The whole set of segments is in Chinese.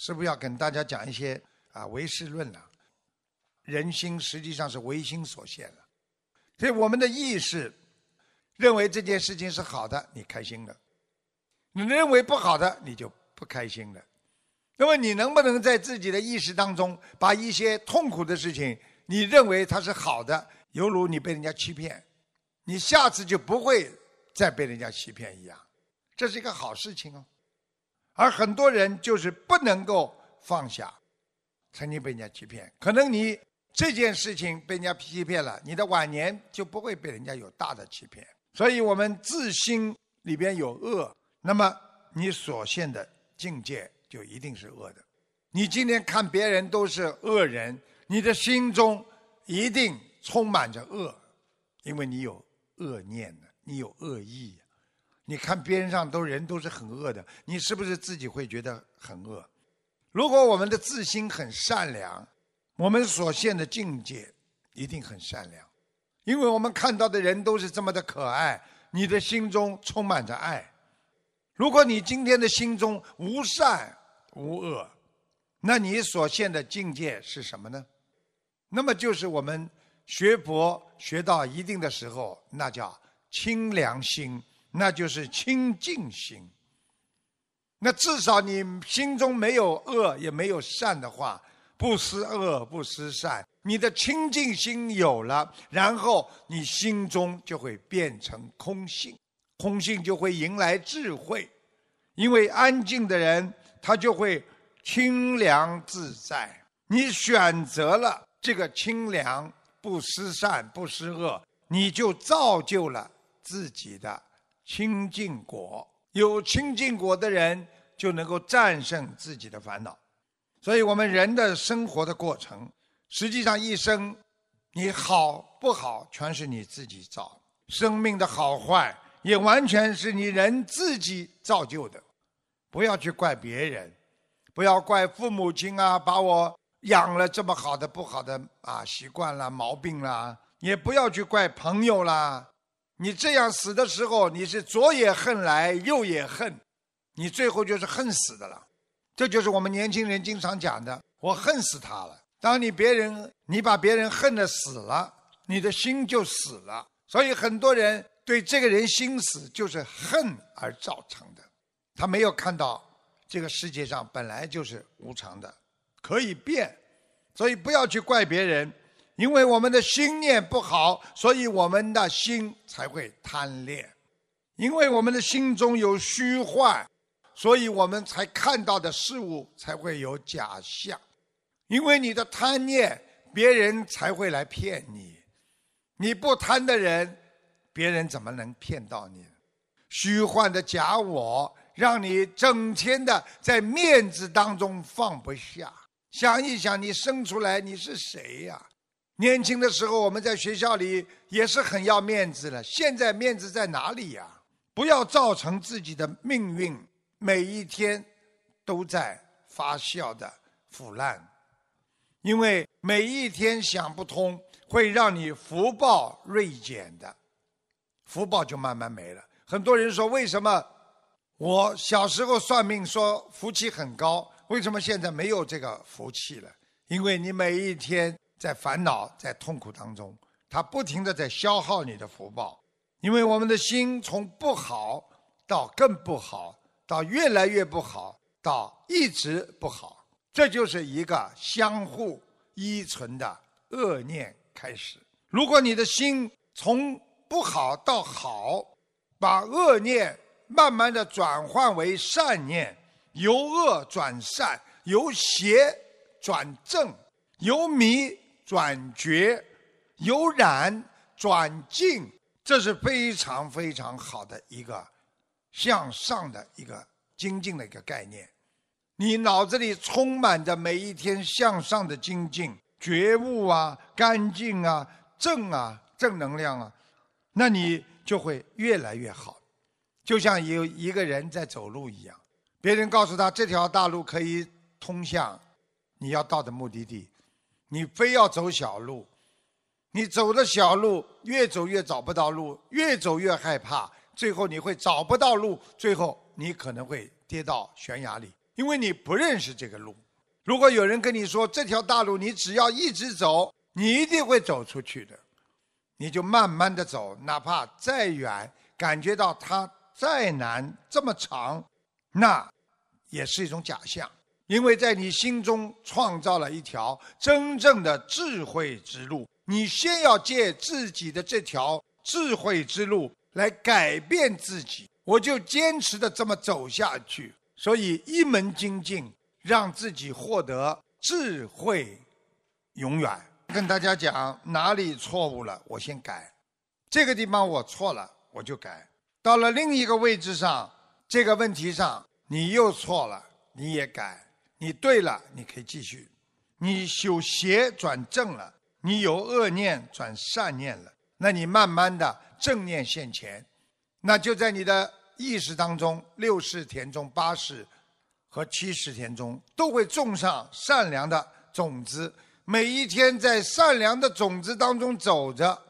是不是要跟大家讲一些啊唯识论了？人心实际上是唯心所现了，所以我们的意识认为这件事情是好的，你开心的；你认为不好的，你就不开心的。那么你能不能在自己的意识当中，把一些痛苦的事情，你认为它是好的，犹如你被人家欺骗，你下次就不会再被人家欺骗一样，这是一个好事情哦。而很多人就是不能够放下曾经被人家欺骗，可能你这件事情被人家欺骗了，你的晚年就不会被人家有大的欺骗。所以我们自心里边有恶，那么你所现的境界。就一定是恶的。你今天看别人都是恶人，你的心中一定充满着恶，因为你有恶念呢，你有恶意。你看边上都人都是很恶的，你是不是自己会觉得很恶？如果我们的自心很善良，我们所现的境界一定很善良，因为我们看到的人都是这么的可爱，你的心中充满着爱。如果你今天的心中无善，无恶，那你所现的境界是什么呢？那么就是我们学佛学到一定的时候，那叫清凉心，那就是清净心。那至少你心中没有恶，也没有善的话，不思恶，不思善，你的清净心有了，然后你心中就会变成空性，空性就会迎来智慧，因为安静的人。他就会清凉自在。你选择了这个清凉，不思善，不思恶，你就造就了自己的清净果。有清净果的人，就能够战胜自己的烦恼。所以，我们人的生活的过程，实际上一生，你好不好，全是你自己造。生命的好坏，也完全是你人自己造就的。不要去怪别人，不要怪父母亲啊，把我养了这么好的不好的啊习惯啦、毛病啦，也不要去怪朋友啦。你这样死的时候，你是左也恨来，右也恨，你最后就是恨死的了。这就是我们年轻人经常讲的：“我恨死他了。”当你别人你把别人恨的死了，你的心就死了。所以很多人对这个人心死，就是恨而造成的。他没有看到这个世界上本来就是无常的，可以变，所以不要去怪别人，因为我们的心念不好，所以我们的心才会贪恋；因为我们的心中有虚幻，所以我们才看到的事物才会有假象；因为你的贪念，别人才会来骗你；你不贪的人，别人怎么能骗到你？虚幻的假我。让你整天的在面子当中放不下。想一想，你生出来你是谁呀？年轻的时候我们在学校里也是很要面子的，现在面子在哪里呀？不要造成自己的命运每一天都在发酵的腐烂，因为每一天想不通，会让你福报锐减的，福报就慢慢没了。很多人说，为什么？我小时候算命说福气很高，为什么现在没有这个福气了？因为你每一天在烦恼、在痛苦当中，它不停的在消耗你的福报。因为我们的心从不好到更不好，到越来越不好，到一直不好，这就是一个相互依存的恶念开始。如果你的心从不好到好，把恶念。慢慢的转换为善念，由恶转善，由邪转正，由迷转觉，由染转净，这是非常非常好的一个向上的一个精进的一个概念。你脑子里充满着每一天向上的精进、觉悟啊、干净啊、正啊、正能量啊，那你就会越来越好。就像有一个人在走路一样，别人告诉他这条大路可以通向你要到的目的地，你非要走小路，你走的小路越走越找不到路，越走越害怕，最后你会找不到路，最后你可能会跌到悬崖里，因为你不认识这个路。如果有人跟你说这条大路，你只要一直走，你一定会走出去的。你就慢慢的走，哪怕再远，感觉到它再难，这么长，那也是一种假象。因为在你心中创造了一条真正的智慧之路，你先要借自己的这条智慧之路来改变自己。我就坚持的这么走下去，所以一门精进。让自己获得智慧，永远跟大家讲哪里错误了，我先改。这个地方我错了，我就改。到了另一个位置上，这个问题上你又错了，你也改。你对了，你可以继续。你有邪转正了，你有恶念转善念了，那你慢慢的正念现前，那就在你的意识当中，六世田中八世。和七世田中都会种上善良的种子，每一天在善良的种子当中走着，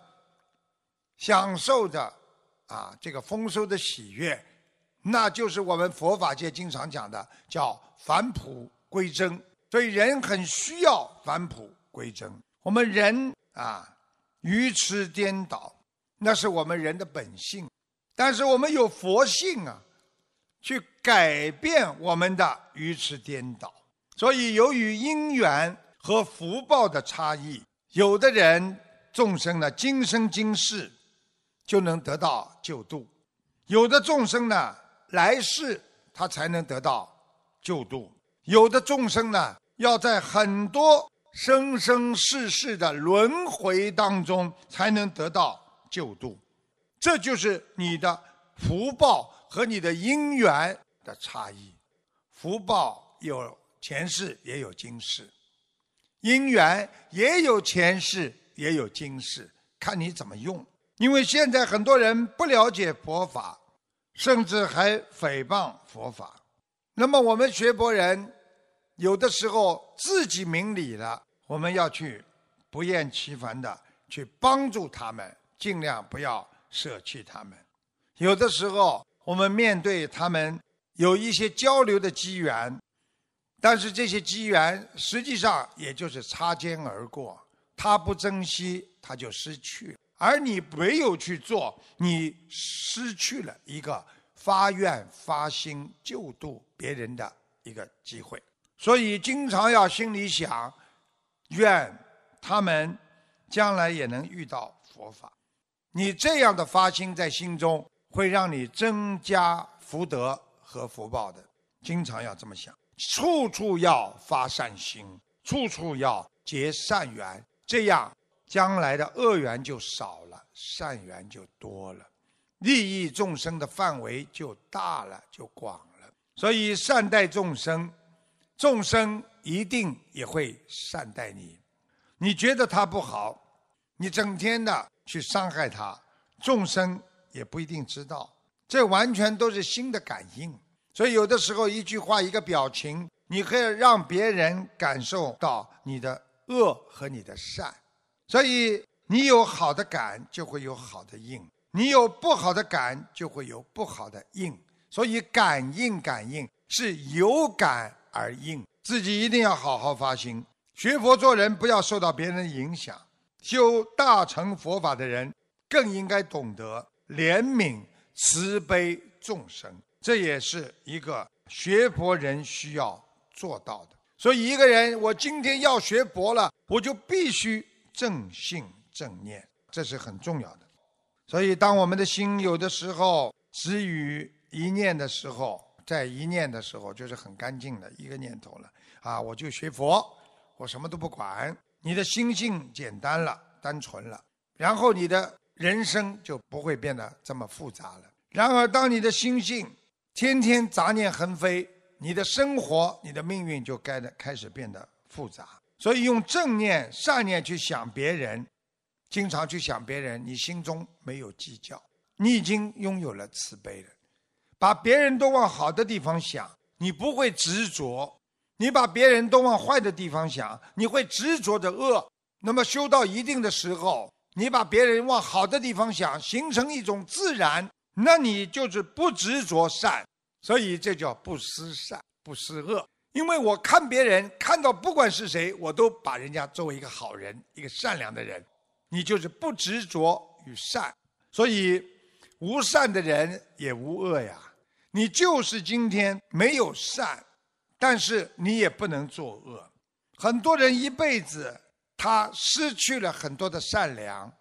享受着啊这个丰收的喜悦，那就是我们佛法界经常讲的叫返璞归真。所以人很需要返璞归真。我们人啊愚痴颠倒，那是我们人的本性，但是我们有佛性啊。去改变我们的愚痴颠倒，所以由于因缘和福报的差异，有的人众生呢，今生今世就能得到救度；有的众生呢，来世他才能得到救度；有的众生呢，要在很多生生世世的轮回当中才能得到救度。这就是你的福报。和你的因缘的差异，福报有前世也有今世，因缘也有前世也有今世，看你怎么用。因为现在很多人不了解佛法，甚至还诽谤佛法。那么我们学佛人，有的时候自己明理了，我们要去不厌其烦的去帮助他们，尽量不要舍弃他们。有的时候。我们面对他们有一些交流的机缘，但是这些机缘实际上也就是擦肩而过。他不珍惜，他就失去；而你没有去做，你失去了一个发愿发心救度别人的一个机会。所以，经常要心里想：愿他们将来也能遇到佛法。你这样的发心在心中。会让你增加福德和福报的，经常要这么想，处处要发善心，处处要结善缘，这样将来的恶缘就少了，善缘就多了，利益众生的范围就大了，就广了。所以善待众生，众生一定也会善待你。你觉得他不好，你整天的去伤害他，众生。也不一定知道，这完全都是心的感应。所以有的时候一句话、一个表情，你可以让别人感受到你的恶和你的善。所以你有好的感，就会有好的应；你有不好的感，就会有不好的应。所以感应感应是有感而应，自己一定要好好发心。学佛做人，不要受到别人的影响。修大乘佛法的人，更应该懂得。怜悯、慈悲众生，这也是一个学佛人需要做到的。所以，一个人我今天要学佛了，我就必须正信正念，这是很重要的。所以，当我们的心有的时候止于一念的时候，在一念的时候，就是很干净的一个念头了啊！我就学佛，我什么都不管。你的心性简单了，单纯了，然后你的。人生就不会变得这么复杂了。然而，当你的心性天天杂念横飞，你的生活、你的命运就该的开始变得复杂。所以，用正念、善念去想别人，经常去想别人，你心中没有计较，你已经拥有了慈悲了。把别人都往好的地方想，你不会执着；你把别人都往坏的地方想，你会执着着恶。那么，修到一定的时候。你把别人往好的地方想，形成一种自然，那你就是不执着善，所以这叫不思善。不思恶。因为我看别人看到不管是谁，我都把人家作为一个好人，一个善良的人。你就是不执着于善，所以无善的人也无恶呀。你就是今天没有善，但是你也不能作恶。很多人一辈子他失去了很多的善良，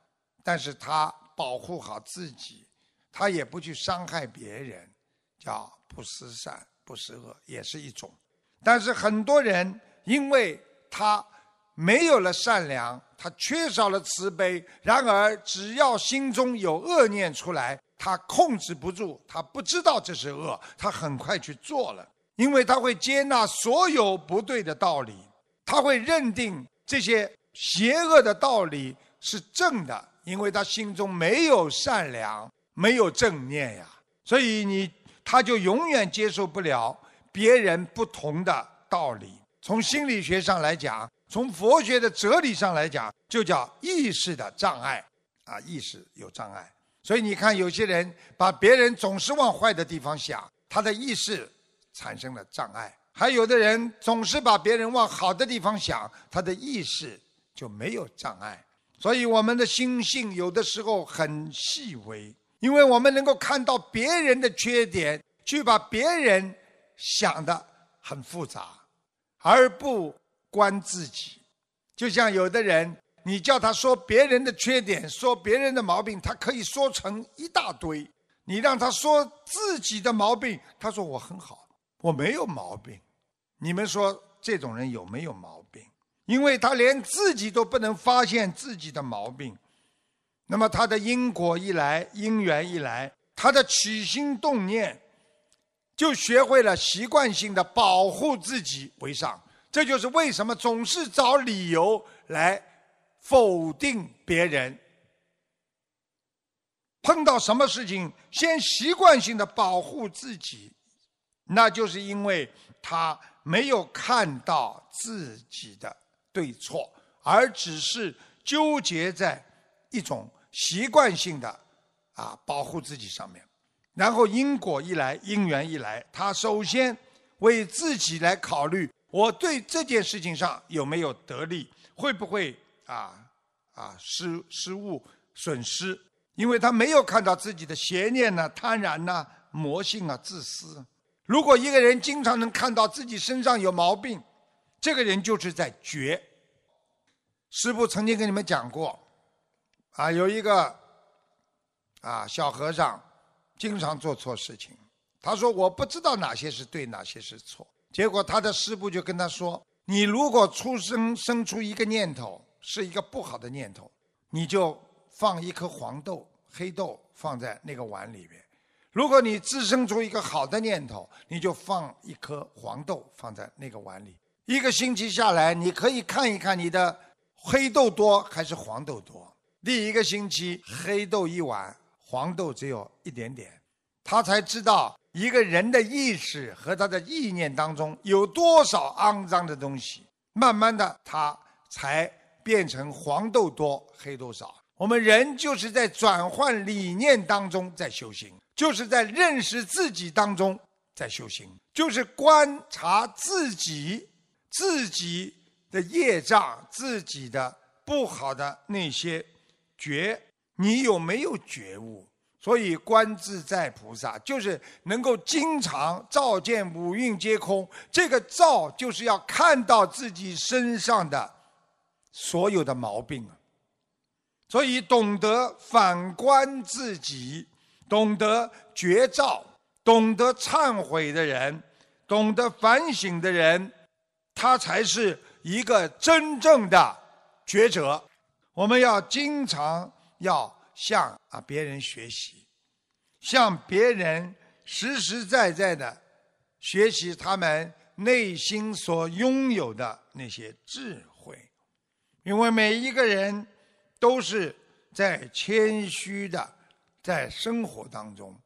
但是他保护好自己，他也不去伤害别人，叫不思善不思恶，也是一种。但是很多人因为他没有了善良。他缺少了慈悲，然而只要心中有恶念出来，他控制不住，他不知道这是恶，他很快去做了，因为他会接纳所有不对的道理，他会认定这些邪恶的道理是正的，因为他心中没有善良，没有正念呀，所以你他就永远接受不了别人不同的道理。从心理学上来讲。从佛学的哲理上来讲，就叫意识的障碍，啊，意识有障碍。所以你看，有些人把别人总是往坏的地方想，他的意识产生了障碍；还有的人总是把别人往好的地方想，他的意识就没有障碍。所以我们的心性有的时候很细微，因为我们能够看到别人的缺点，去把别人想的很复杂，而不。观自己，就像有的人，你叫他说别人的缺点，说别人的毛病，他可以说成一大堆；你让他说自己的毛病，他说我很好，我没有毛病。你们说这种人有没有毛病？因为他连自己都不能发现自己的毛病，那么他的因果一来，因缘一来，他的起心动念就学会了习惯性的保护自己为上。这就是为什么总是找理由来否定别人。碰到什么事情，先习惯性的保护自己，那就是因为他没有看到自己的对错，而只是纠结在一种习惯性的啊保护自己上面。然后因果一来，因缘一来，他首先为自己来考虑。我对这件事情上有没有得利？会不会啊啊失失误损失？因为他没有看到自己的邪念呢、贪婪呐、魔性啊、自私。如果一个人经常能看到自己身上有毛病，这个人就是在觉。师父曾经跟你们讲过，啊，有一个啊小和尚经常做错事情，他说我不知道哪些是对，哪些是错。结果他的师傅就跟他说：“你如果出生生出一个念头是一个不好的念头，你就放一颗黄豆、黑豆放在那个碗里面；如果你滋生出一个好的念头，你就放一颗黄豆放在那个碗里。一个星期下来，你可以看一看你的黑豆多还是黄豆多。第一个星期黑豆一碗，黄豆只有一点点，他才知道。”一个人的意识和他的意念当中有多少肮脏的东西，慢慢的他才变成黄豆多黑豆少。我们人就是在转换理念当中在修行，就是在认识自己当中在修行，就是观察自己自己的业障、自己的不好的那些觉，你有没有觉悟？所以观自在菩萨就是能够经常照见五蕴皆空，这个照就是要看到自己身上的所有的毛病啊。所以懂得反观自己，懂得觉照，懂得忏悔的人，懂得反省的人，他才是一个真正的觉者。我们要经常要。向啊别人学习，向别人实实在在的学习他们内心所拥有的那些智慧，因为每一个人都是在谦虚的在生活当中，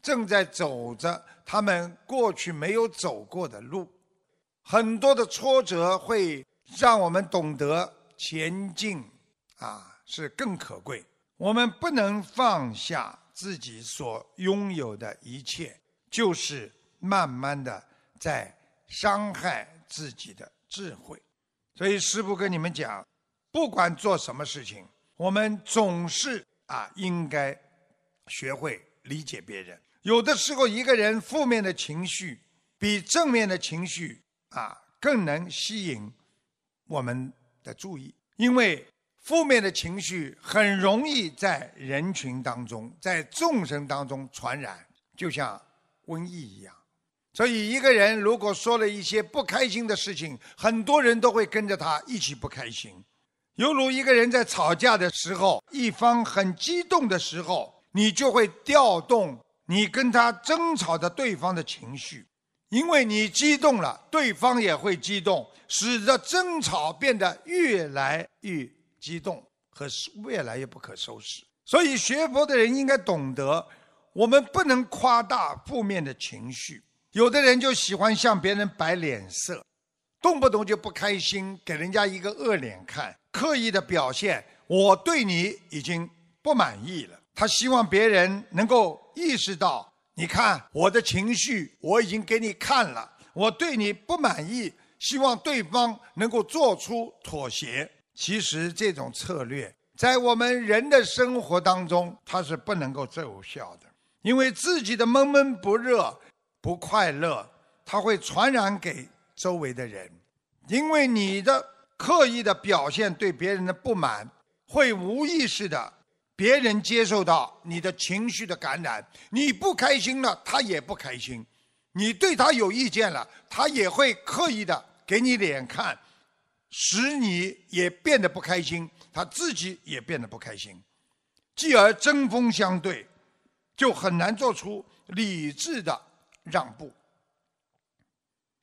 正在走着他们过去没有走过的路，很多的挫折会让我们懂得前进啊是更可贵。我们不能放下自己所拥有的一切，就是慢慢的在伤害自己的智慧。所以师父跟你们讲，不管做什么事情，我们总是啊，应该学会理解别人。有的时候，一个人负面的情绪比正面的情绪啊更能吸引我们的注意，因为负面的情绪很容易在人群当中、在众生当中传染，就像瘟疫一样。所以，一个人如果说了一些不开心的事情，很多人都会跟着他一起不开心。犹如一个人在吵架的时候，一方很激动的时候，你就会调动。你跟他争吵的对方的情绪，因为你激动了，对方也会激动，使得争吵变得越来越激动和越来越不可收拾。所以学佛的人应该懂得，我们不能夸大负面的情绪。有的人就喜欢向别人摆脸色，动不动就不开心，给人家一个恶脸看，刻意的表现我对你已经不满意了。他希望别人能够意识到，你看我的情绪，我已经给你看了，我对你不满意，希望对方能够做出妥协。其实这种策略在我们人的生活当中，它是不能够奏效的，因为自己的闷闷不热、不快乐，它会传染给周围的人，因为你的刻意的表现对别人的不满，会无意识的。别人接受到你的情绪的感染，你不开心了，他也不开心；你对他有意见了，他也会刻意的给你脸看，使你也变得不开心，他自己也变得不开心，继而针锋相对，就很难做出理智的让步。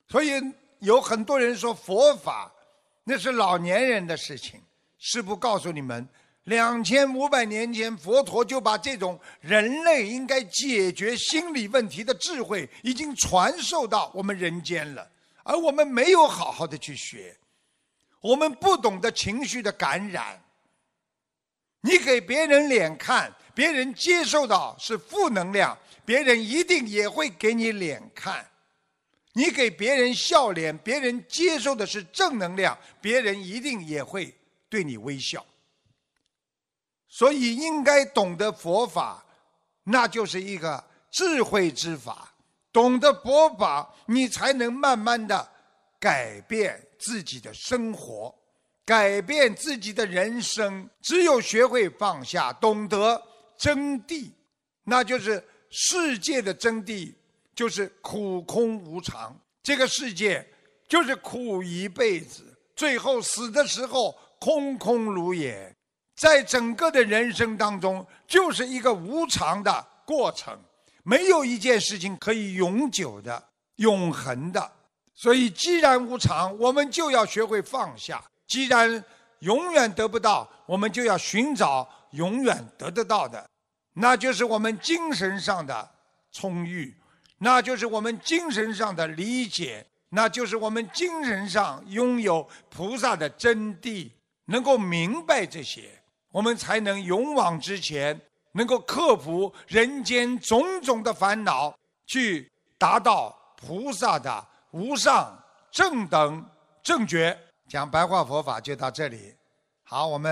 所以有很多人说佛法那是老年人的事情，师父告诉你们。两千五百年前，佛陀就把这种人类应该解决心理问题的智慧，已经传授到我们人间了，而我们没有好好的去学，我们不懂得情绪的感染。你给别人脸看，别人接受到是负能量，别人一定也会给你脸看；你给别人笑脸，别人接受的是正能量，别人一定也会对你微笑。所以应该懂得佛法，那就是一个智慧之法。懂得佛法，你才能慢慢的改变自己的生活，改变自己的人生。只有学会放下，懂得真谛，那就是世界的真谛，就是苦空无常。这个世界就是苦一辈子，最后死的时候空空如也。在整个的人生当中，就是一个无常的过程，没有一件事情可以永久的、永恒的。所以，既然无常，我们就要学会放下；既然永远得不到，我们就要寻找永远得得到的，那就是我们精神上的充裕，那就是我们精神上的理解，那就是我们精神上拥有菩萨的真谛，能够明白这些。我们才能勇往直前，能够克服人间种种的烦恼，去达到菩萨的无上正等正觉。讲白话佛法就到这里，好，我们。